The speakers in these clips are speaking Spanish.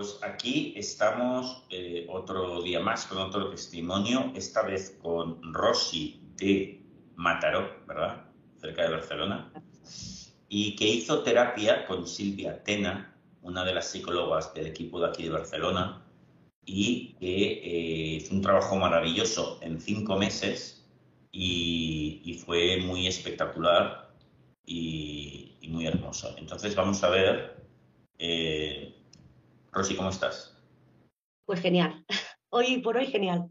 Pues aquí estamos eh, otro día más con otro testimonio, esta vez con Rosy de Mataró, ¿verdad? Cerca de Barcelona, y que hizo terapia con Silvia Tena, una de las psicólogas del equipo de aquí de Barcelona, y que eh, hizo un trabajo maravilloso en cinco meses y, fue muy espectacular y, muy hermoso. Entonces vamos a ver, eh, Rosy, ¿cómo estás? Pues genial. Hoy por hoy genial.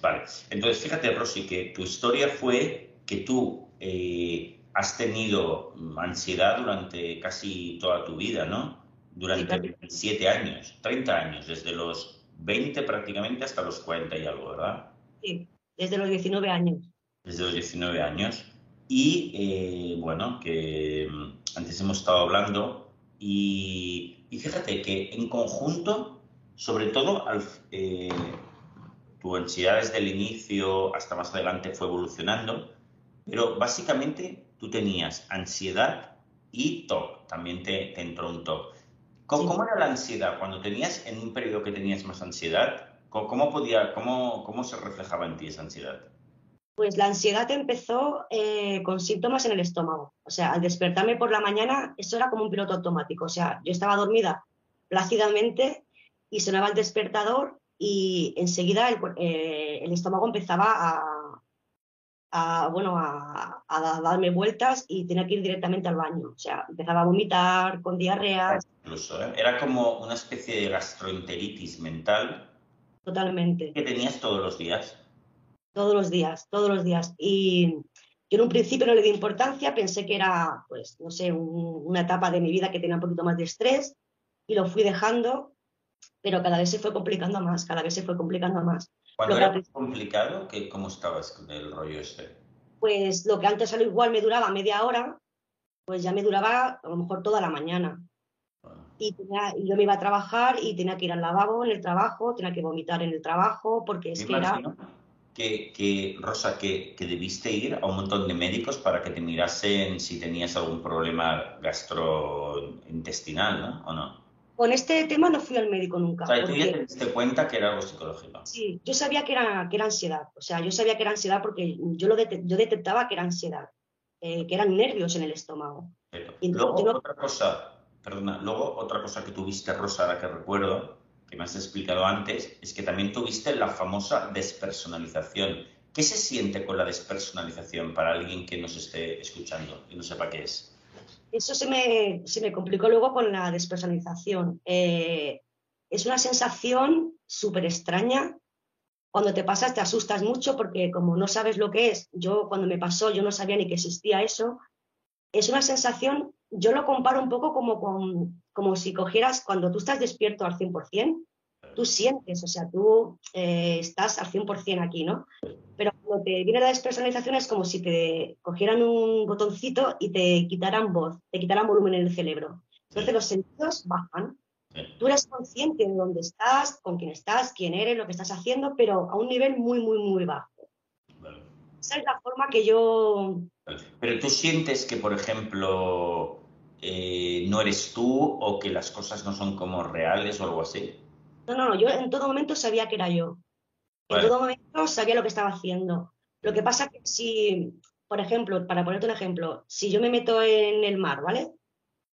Vale, entonces fíjate, Rosy, que tu historia fue que tú eh, has tenido ansiedad durante casi toda tu vida, ¿no? Durante 27 años, 30 años, desde los 20 prácticamente hasta los 40 y algo, ¿verdad? Sí, desde los 19 años. Desde los 19 años. Y eh, bueno, que mm, antes hemos estado hablando y, fíjate que en conjunto, sobre todo, eh, tu ansiedad desde el inicio hasta más adelante fue evolucionando, pero básicamente tú tenías ansiedad y TOC, también te, entró un TOC. ¿Cómo, era la ansiedad? Cuando tenías, en un periodo que tenías más ansiedad, ¿cómo, podía, cómo, cómo se reflejaba en ti esa ansiedad? Pues la ansiedad empezó eh, con síntomas en el estómago. O sea, al despertarme por la mañana, eso era como un piloto automático. O sea, yo estaba dormida plácidamente y sonaba el despertador y enseguida el, eh, estómago empezaba a, bueno, a, darme vueltas y tenía que ir directamente al baño. O sea, empezaba a vomitar con diarrea. Incluso, ¿eh? Era como una especie de gastroenteritis mental. Totalmente. Que tenías todos los días todos los días, todos los días. Y yo en un principio no le di importancia, pensé que era, pues, no sé, una etapa de mi vida que tenía un poquito más de estrés y lo fui dejando, pero cada vez se fue complicando más, cada vez se fue complicando más. ¿Cuándo era complicado? ¿qué, ¿Cómo estabas con el rollo este? Pues lo que antes a igual me duraba media hora, pues ya me duraba a lo mejor toda la mañana. Ah. Y, yo me iba a trabajar y tenía que ir al lavabo en el trabajo, tenía que vomitar en el trabajo, porque es que era que, Rosa, que, debiste ir a un montón de médicos para que te mirasen si tenías algún problema gastrointestinal, ¿no? ¿O no? Con este tema no fui al médico nunca. O sea, tú ya te diste cuenta que era algo psicológico. Sí, yo sabía que era, que era ansiedad. O sea, yo sabía que era ansiedad porque yo, lo yo detectaba que era ansiedad, eh, que eran nervios en el estómago. luego, otra cosa, perdona, luego otra cosa que tuviste, Rosa, ahora que recuerdo, que me has explicado antes, es que también tuviste la famosa despersonalización. ¿Qué se siente con la despersonalización para alguien que nos esté escuchando y no sepa qué es? Eso se me, se me complicó luego con la despersonalización. Eh, es una sensación súper extraña. Cuando te pasas te asustas mucho porque como no sabes lo que es, yo cuando me pasó yo no sabía ni que existía eso. Es una sensación, yo lo comparo un poco como con como si cogieras, cuando tú estás despierto al 100%, tú sientes, o sea, tú eh, estás al 100% aquí, ¿no? Pero cuando te viene la despersonalización es como si te cogieran un botoncito y te quitaran voz, te quitaran volumen en el cerebro. Entonces los sentidos bajan. Tú eres consciente de dónde estás, con quién estás, quién eres, lo que estás haciendo, pero a un nivel muy, muy, muy bajo. Esa es la forma que yo... Pero tú sientes que, por ejemplo, eh, no eres tú o que las cosas no son como reales o algo así? No, no, no, yo en todo momento sabía que era yo. En todo momento sabía lo que estaba haciendo. Lo que pasa que si, por ejemplo, para ponerte un ejemplo, si yo me meto en el mar, ¿vale?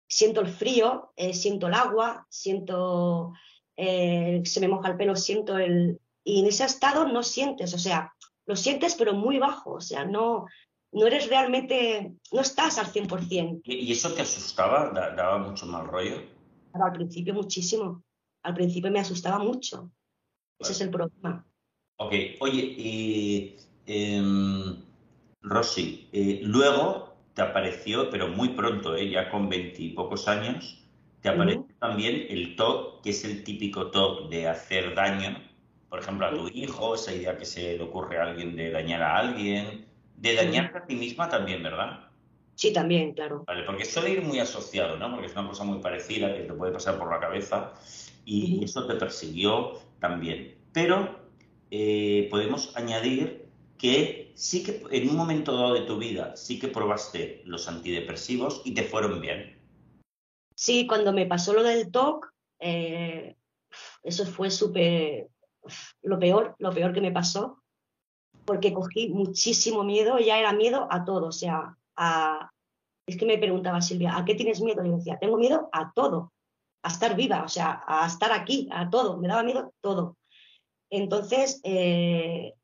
Siento el frío, eh, siento el agua, siento, eh, se me moja el pelo, siento el... Y en ese estado no sientes, o sea, lo sientes pero muy bajo, o sea, no, no eres realmente, no estás al 100%. ¿Y eso te asustaba? ¿Daba mucho mal rollo? al principio muchísimo. Al principio me asustaba mucho. Ese es el problema. Ok, oye, y em, Rosy, eh, luego te apareció, pero muy pronto, eh, ya con veintipocos años, te apareció también el TOC, que es el típico TOC de hacer daño, por ejemplo, a tu hijo, esa idea que se le ocurre a alguien de dañar a alguien, de dañarte a ti misma también, ¿verdad? Sí, también, claro. Vale, porque suele ir muy asociado, ¿no? Porque es una cosa muy parecida que te puede pasar por la cabeza y eso te persiguió también. Pero eh, podemos añadir que sí que en un momento dado de tu vida sí que probaste los antidepresivos y te fueron bien. Sí, cuando me pasó lo del TOC, eh, eso fue súper, lo peor, lo peor que me pasó, porque cogí muchísimo miedo, ya era miedo a todo, o sea, a, es que me preguntaba Silvia, ¿a qué tienes miedo? Y yo decía, tengo miedo a todo, a estar viva, o sea, a estar aquí, a todo, me daba miedo todo. Entonces, eh,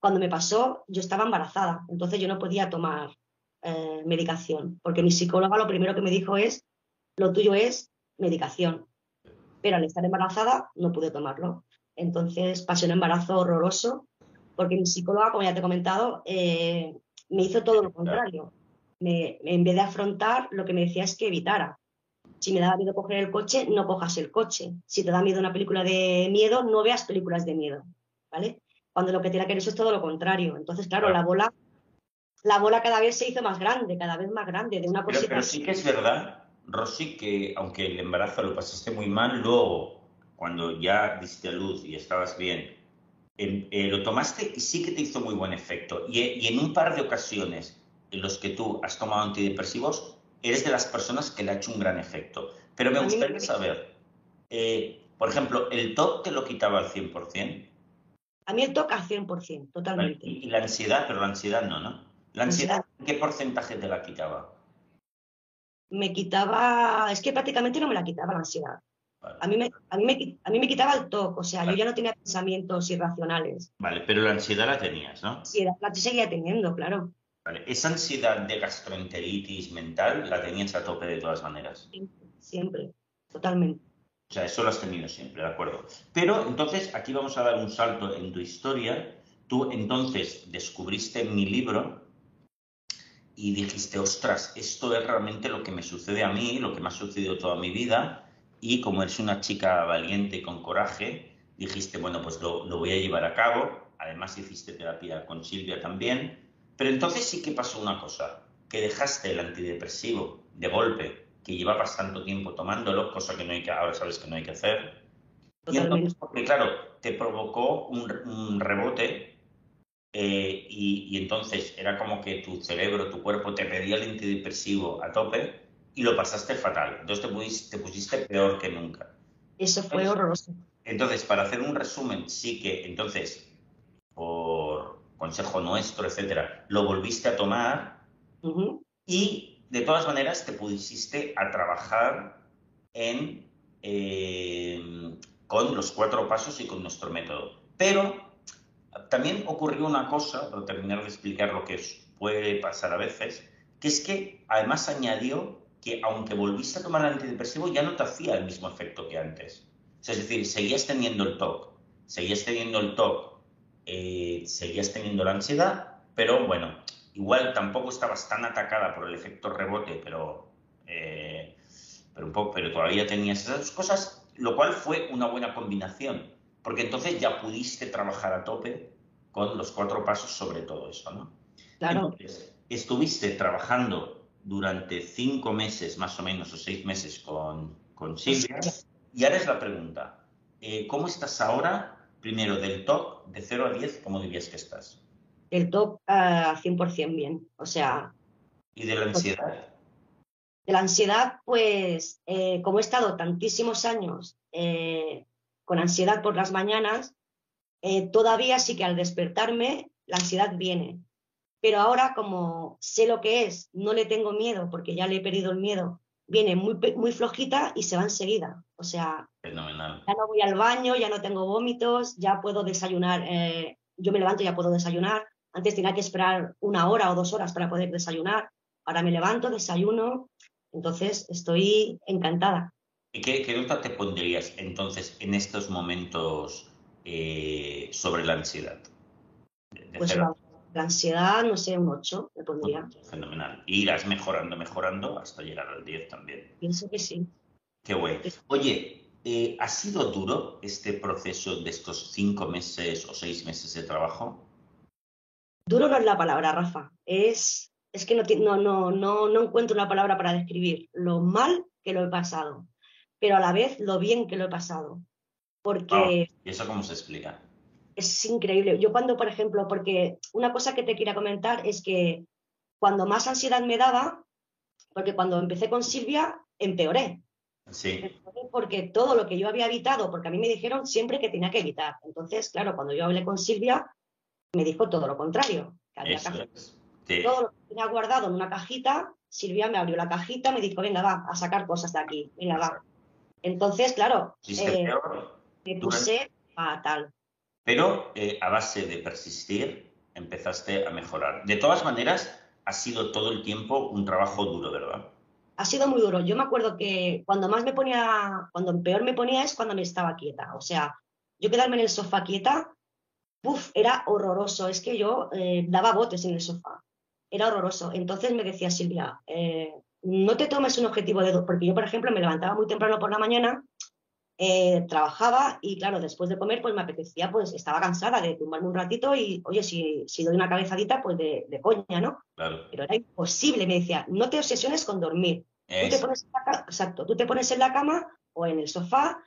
cuando me pasó, yo estaba embarazada, entonces yo no podía tomar eh, medicación, porque mi psicóloga lo primero que me dijo es, lo tuyo es medicación, pero al estar embarazada no pude tomarlo. Entonces pasé un embarazo horroroso, porque mi psicóloga, como ya te he comentado, eh, me hizo todo lo contrario. en vez de afrontar, lo que me decía es que evitara. Si me daba miedo coger el coche, no cojas el coche. Si te da miedo una película de miedo, no veas películas de miedo. ¿Vale? Cuando lo que tiene que ver eso es todo lo contrario. Entonces, claro, la bola, la bola cada vez se hizo más grande, cada vez más grande, de una cosita. Pero, sí que es verdad, Rosy, que aunque el embarazo lo pasaste muy mal, luego, cuando ya diste a luz y estabas bien, eh, lo tomaste y sí que te hizo muy buen efecto. Y, y en un par de ocasiones en los que tú has tomado antidepresivos, eres de las personas que le ha hecho un gran efecto. Pero me gustaría saber, eh, por ejemplo, ¿el TOC te lo quitaba al 100%? A mí el TOC al 100%, totalmente. Y, la ansiedad, pero la ansiedad no, ¿no? ¿La ansiedad qué porcentaje te la quitaba? Me quitaba, es que prácticamente no me la quitaba la ansiedad. A, mí me, a, mí me, a mí me quitaba el TOC, o sea, yo ya no tenía pensamientos irracionales. Vale, pero la ansiedad la tenías, ¿no? Sí, la seguía teniendo, claro. Esa ansiedad de gastroenteritis mental la tenías a tope de todas maneras. Siempre, totalmente. O sea, eso lo has tenido siempre, ¿de acuerdo? Pero entonces aquí vamos a dar un salto en tu historia. Tú entonces descubriste mi libro y dijiste, ostras, esto es realmente lo que me sucede a mí, lo que me ha sucedido toda mi vida. Y como eres una chica valiente y con coraje, dijiste, bueno, pues lo, lo voy a llevar a cabo. Además hiciste terapia con Silvia también pero entonces sí que pasó una cosa, que dejaste el antidepresivo de golpe, que llevabas tanto tiempo tomándolo, cosa que no hay que, ahora sabes que no hay que hacer. Y entonces, porque claro, te provocó un, rebote eh, y, entonces era como que tu cerebro, tu cuerpo te pedía el antidepresivo a tope y lo pasaste fatal. Entonces te pusiste, te pusiste peor que nunca. Eso fue horroroso. Entonces, para hacer un resumen, sí que entonces, por, consejo nuestro, etcétera, lo volviste a tomar y de todas maneras te pusiste a trabajar en, eh, con los cuatro pasos y con nuestro método. Pero también ocurrió una cosa, para terminar de explicar lo que puede pasar a veces, que es que además añadió que aunque volviste a tomar el antidepresivo ya no te hacía el mismo efecto que antes. es decir, seguías teniendo el TOC, seguías teniendo el TOC eh, seguías teniendo la ansiedad, pero bueno, igual tampoco estabas tan atacada por el efecto rebote, pero, eh, pero, un poco, pero todavía tenías esas cosas, lo cual fue una buena combinación, porque entonces ya pudiste trabajar a tope con los cuatro pasos sobre todo eso, ¿no? Claro. estuviste trabajando durante cinco meses más o menos, o seis meses con, con Silvia, y ahora es la pregunta, eh, ¿cómo estás ahora Primero, del top de 0 a 10, ¿cómo dirías que estás? El top a 100% bien, o sea... ¿Y de la ansiedad? De la ansiedad, pues, eh, como he estado tantísimos años eh, con ansiedad por las mañanas, todavía sí que al despertarme la ansiedad viene. Pero ahora, como sé lo que es, no le tengo miedo porque ya le he perdido el miedo viene muy, muy flojita y se va enseguida. O sea, ya no voy al baño, ya no tengo vómitos, ya puedo desayunar. Eh, yo me levanto y ya puedo desayunar. Antes tenía que esperar una hora o dos horas para poder desayunar. Ahora me levanto, desayuno. Entonces estoy encantada. ¿Y qué, qué nota te pondrías entonces en estos momentos eh, sobre la ansiedad? pues la ansiedad, no sé, un 8 me pondría. Fenomenal. Y irás mejorando, mejorando hasta llegar al 10 también. Pienso que sí. Qué bueno. Oye, eh, ¿ha sido duro este proceso de estos cinco meses o seis meses de trabajo? Duro no es la palabra, Rafa. Es, es que no, no, no, no encuentro una palabra para describir lo mal que lo he pasado, pero a la vez lo bien que lo he pasado. Porque... ¿Y eso cómo se explica? Es increíble. Yo cuando, por ejemplo, porque una cosa que te quería comentar es que cuando más ansiedad me daba, porque cuando empecé con Silvia, empeoré. Sí. Porque todo lo que yo había evitado, porque a mí me dijeron siempre que tenía que evitar. Entonces, claro, cuando yo hablé con Silvia, me dijo todo lo contrario. Todo lo que tenía guardado en una cajita, Silvia me abrió la cajita, me dijo, venga, va, a sacar cosas de aquí, venga, va. Entonces, claro, eh, me puse fatal. Pero eh, a base de persistir, empezaste a mejorar. De todas maneras, ha sido todo el tiempo un trabajo duro, ¿verdad? Ha sido muy duro. Yo me acuerdo que cuando más me ponía, cuando peor me ponía es cuando me estaba quieta. O sea, yo quedarme en el sofá quieta, ¡puf! era horroroso. Es que yo eh, daba botes en el sofá. Era horroroso. Entonces me decía Silvia, eh, no te tomes un objetivo de porque yo, por ejemplo, me levantaba muy temprano por la mañana eh, trabajaba y claro, después de comer pues me apetecía, pues estaba cansada de tumbarme un ratito y oye, si, si doy una cabezadita pues de, de coña, ¿no? Claro. Pero era imposible, me decía, no te obsesiones con dormir. Tú te pones en la, exacto, tú te pones en la cama o en el sofá,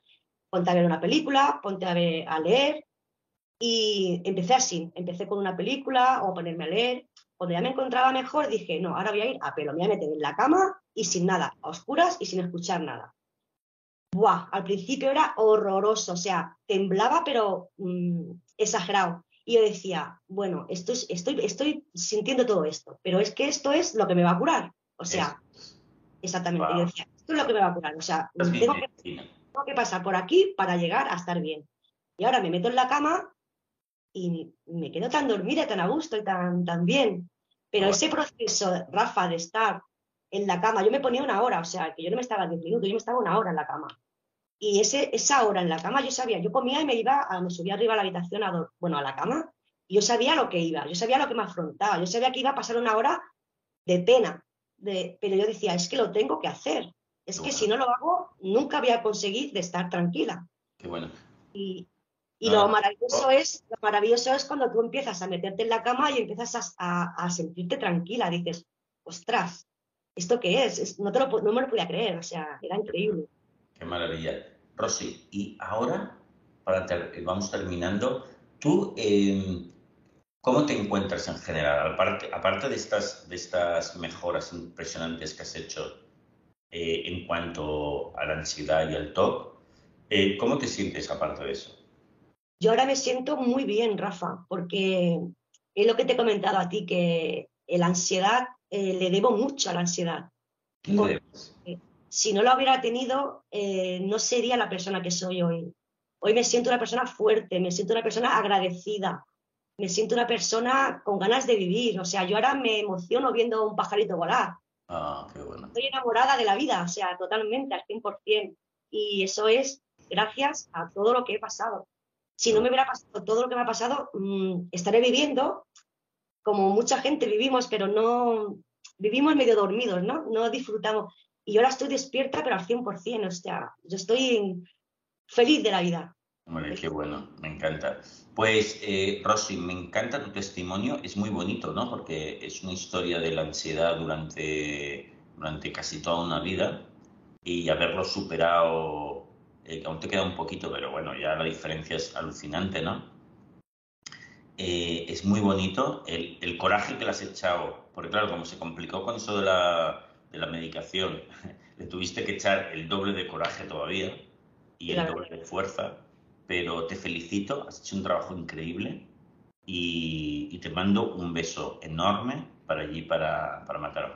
ponte a ver una película, ponte a, ver, a leer y empecé así, empecé con una película o ponerme a leer. Cuando ya me encontraba mejor dije, no, ahora voy a ir a pelo, me voy a meter en la cama y sin nada, a oscuras y sin escuchar nada buah, al principio era horroroso, o sea, temblaba pero mm, exagerado. Y yo decía, bueno, esto estoy, estoy sintiendo todo esto, pero es que esto es lo que me va a curar. O sea, exactamente. Yo decía, esto es lo que me va a curar. O sea, tengo que, pasar por aquí para llegar a estar bien. Y ahora me meto en la cama y me quedo tan dormida, tan a gusto y tan, tan bien. Pero ese proceso, Rafa, de estar en la cama. Yo me ponía una hora, o sea, que yo no me estaba 10 minutos, yo me estaba una hora en la cama. Y ese, esa hora en la cama yo sabía, yo comía y me iba, a, me subía arriba a la habitación, a, bueno, a la cama, y yo sabía lo que iba, yo sabía lo que me afrontaba, yo sabía que iba a pasar una hora de pena, de, pero yo decía, es que lo tengo que hacer, es que si no lo hago, nunca voy a conseguir de estar tranquila. Qué bueno. Y, y lo maravilloso es, lo maravilloso es cuando tú empiezas a meterte en la cama y empiezas a, a sentirte tranquila, dices, ostras, ¿esto qué es? no, te lo, no me lo podía creer, o sea, era increíble. Qué maravilla. Rosy, y ahora, para vamos terminando, tú, em, ¿cómo te encuentras en general? Aparte, aparte de, estas, de estas mejoras impresionantes que has hecho eh, en cuanto a la ansiedad y al TOC, eh, ¿cómo te sientes aparte de eso? Yo ahora me siento muy bien, Rafa, porque es lo que te he comentado a ti, que la ansiedad eh, le debo mucho a la ansiedad. si no lo hubiera tenido, eh, no sería la persona que soy hoy. Hoy me siento una persona fuerte, me siento una persona agradecida, me siento una persona con ganas de vivir. O sea, yo ahora me emociono viendo un pajarito volar. Ah, qué bueno. Estoy enamorada de la vida, o sea, totalmente, al 100%. Y eso es gracias a todo lo que he pasado. Si no me hubiera pasado todo lo que me ha pasado, mm, estaré viviendo como mucha gente vivimos, pero no vivimos medio dormidos, ¿no? No disfrutamos. Y ahora estoy despierta, pero al 100%, o sea, yo estoy feliz de la vida. Hombre, qué bueno, me encanta. Pues, eh, Rosy, me encanta tu testimonio, es muy bonito, ¿no? Porque es una historia de la ansiedad durante, durante casi toda una vida y haberlo superado, eh, aún te queda un poquito, pero bueno, ya la diferencia es alucinante, ¿no? Eh, es muy bonito el, el, coraje que le has echado, porque claro, como se complicó con eso de la, de la medicación, le tuviste que echar el doble de coraje todavía y el doble de fuerza, pero te felicito, has hecho un trabajo increíble y, te mando un beso enorme para allí, para, para Mataró.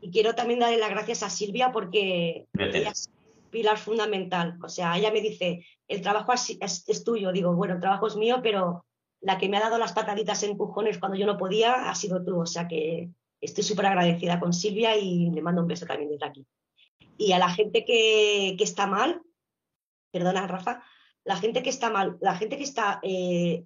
Y quiero también darle las gracias a Silvia porque ella es pilar fundamental. O sea, ella me dice, el trabajo es, es, tuyo. Digo, bueno, el trabajo es mío, pero la que me ha dado las pataditas empujones cuando yo no podía ha sido tú. O sea que estoy súper agradecida con Silvia y le mando un beso también desde aquí. Y a la gente que, que está mal, perdona Rafa, la gente que está mal, la gente que está eh,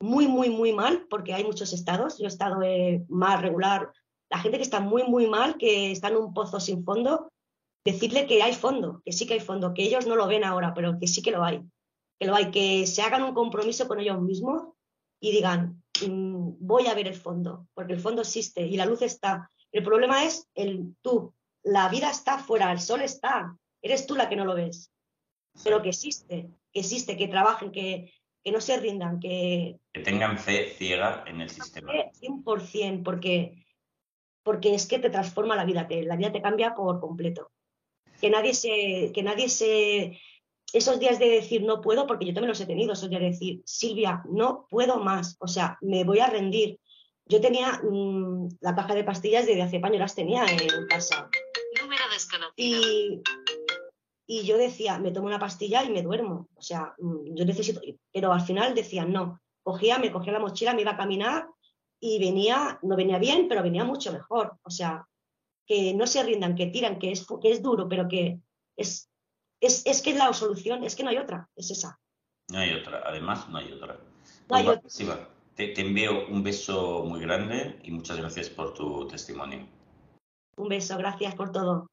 muy, muy, muy mal, porque hay muchos estados, yo he estado eh, más regular, la gente que está muy, muy mal, que está en un pozo sin fondo, decirle que hay fondo, que sí que hay fondo, que ellos no lo ven ahora, pero que sí que lo hay, que lo hay, que se hagan un compromiso con ellos mismos y digan, mm, voy a ver el fondo, porque el fondo existe y la luz está. El problema es el tú. La vida está fuera, el sol está. Eres tú la que no lo ves. Pero que existe, que existe, que trabajen, que, que no se rindan, que... Que tengan fe ciega en el sistema. 100%, porque, porque es que te transforma la vida, que la vida te cambia por completo. que nadie se, que nadie se, esos días de decir no puedo, porque yo también los he tenido, esos días de decir, Silvia, no puedo más, o sea, me voy a rendir. Yo tenía mm, la caja de pastillas desde hace años, las tenía en casa. Número desconocido. Y, y yo decía, me tomo una pastilla y me duermo. O sea, mm, yo necesito, pero al final decía, no. Cogía, me cogía la mochila, me iba a caminar y venía, no venía bien, pero venía mucho mejor. O sea, que no se rindan, que tiran, que es, que es duro, pero que es, es, es que la solución, es que no hay otra, es esa. No hay otra, además no hay otra. Pues te, te envío un beso muy grande y muchas gracias por tu testimonio. Un beso, gracias por todo.